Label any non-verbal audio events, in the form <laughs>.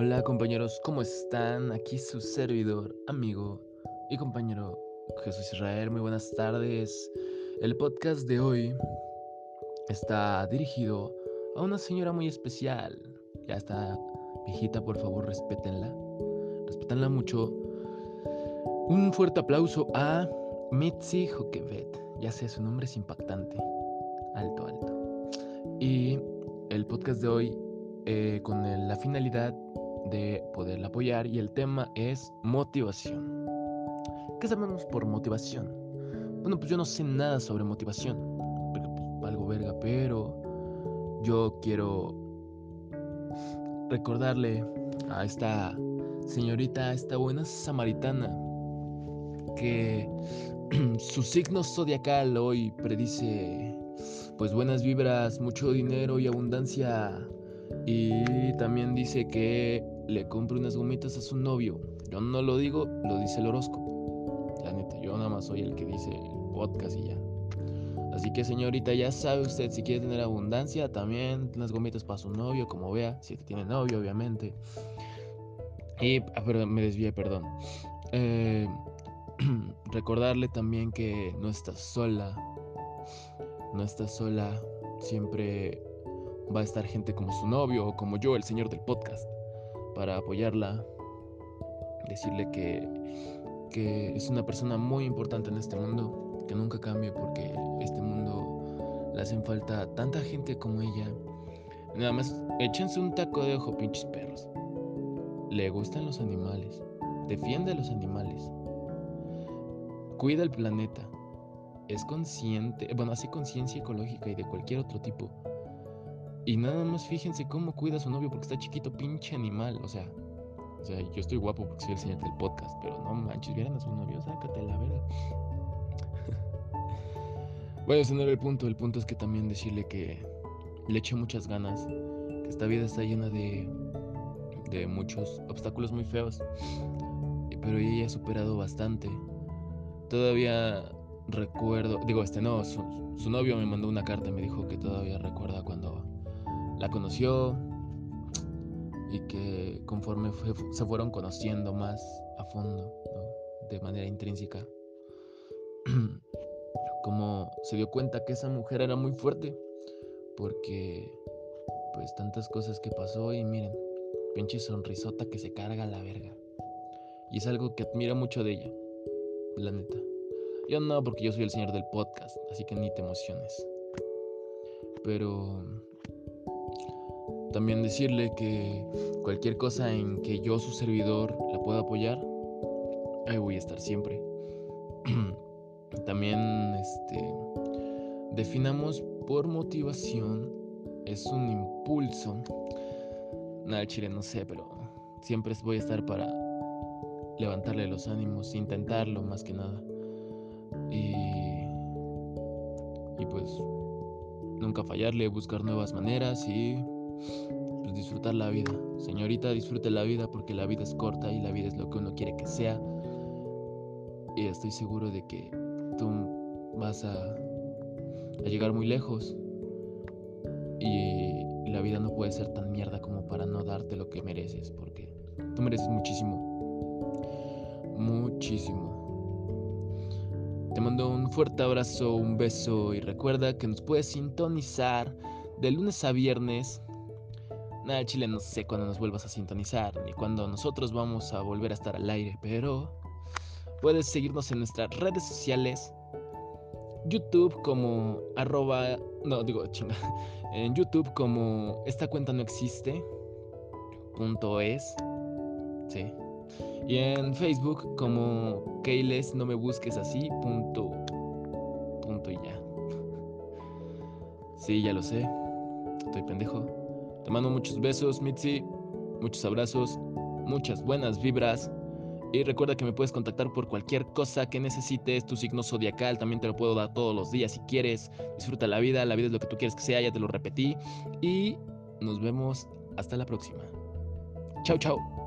Hola compañeros, ¿cómo están? Aquí su servidor, amigo y compañero Jesús Israel. Muy buenas tardes. El podcast de hoy está dirigido a una señora muy especial. Ya está viejita, por favor, respétenla. Respétenla mucho. Un fuerte aplauso a Mitzi Jokevet. Ya sé, su nombre es impactante. Alto, alto. Y el podcast de hoy eh, con la finalidad de poderla apoyar y el tema es motivación. ¿Qué sabemos por motivación? Bueno, pues yo no sé nada sobre motivación, porque pues algo verga, pero yo quiero recordarle a esta señorita, a esta buena samaritana, que <clears throat> su signo zodiacal hoy predice pues buenas vibras, mucho dinero y abundancia y también dice que le compre unas gomitas a su novio. Yo no lo digo, lo dice el horóscopo. La neta, yo nada más soy el que dice el podcast y ya. Así que señorita, ya sabe usted, si quiere tener abundancia, también unas gomitas para su novio, como vea, si tiene novio, obviamente. Y, ah, me desvié, perdón. Eh, <clears throat> recordarle también que no está sola. No está sola. Siempre va a estar gente como su novio o como yo, el señor del podcast, para apoyarla, decirle que, que es una persona muy importante en este mundo, que nunca cambie porque este mundo le hacen falta tanta gente como ella. Nada más, échense un taco de ojo, pinches perros. Le gustan los animales, defiende a los animales, cuida el planeta, es consciente, bueno, hace conciencia ecológica y de cualquier otro tipo y nada más fíjense cómo cuida a su novio porque está chiquito, pinche animal. O sea, o sea, yo estoy guapo porque soy el señor del podcast, pero no manches, vieran a su novio, sácate la verga. <laughs> bueno, ese no era el punto. El punto es que también decirle que le eche muchas ganas, que esta vida está llena de, de muchos obstáculos muy feos, pero ella ha superado bastante. Todavía recuerdo, digo, este no, su, su novio me mandó una carta y me dijo que todavía recuerda cuando la conoció y que conforme se fueron conociendo más a fondo, de manera intrínseca, <clears throat> como se dio cuenta que esa mujer era muy fuerte, porque pues tantas cosas que pasó y miren, pinche sonrisota que se carga la verga. Y es algo que admira mucho de ella, la neta. Yo no, porque yo soy el señor del podcast, así que ni te emociones. Pero también decirle que cualquier cosa en que yo, su servidor, la pueda apoyar, ahí voy a estar siempre. <clears throat> También este, definamos por motivación, es un impulso. Nada, chile, no sé, pero siempre voy a estar para levantarle los ánimos, intentarlo más que nada. Y, y pues nunca fallarle, buscar nuevas maneras y pues, disfrutar la vida. Señorita, disfrute la vida porque la vida es corta y la vida es lo que uno quiere que sea. Y estoy seguro de que tú vas a, a llegar muy lejos. Y la vida no puede ser tan mierda como para no darte lo que mereces, porque tú mereces muchísimo. Muchísimo. Te mando un fuerte abrazo, un beso y recuerda que nos puedes sintonizar de lunes a viernes Chile, no sé cuándo nos vuelvas a sintonizar, ni cuándo nosotros vamos a volver a estar al aire, pero puedes seguirnos en nuestras redes sociales. YouTube como arroba, no digo chinga, <laughs> en YouTube como esta cuenta no existe, punto es. Y en Facebook como Keyles no me busques así, punto, punto y ya. <laughs> Sí, ya lo sé, estoy pendejo. Te mando muchos besos, Mitzi, muchos abrazos, muchas buenas vibras. Y recuerda que me puedes contactar por cualquier cosa que necesites, tu signo zodiacal, también te lo puedo dar todos los días si quieres. Disfruta la vida, la vida es lo que tú quieres que sea, ya te lo repetí. Y nos vemos hasta la próxima. Chao, chao.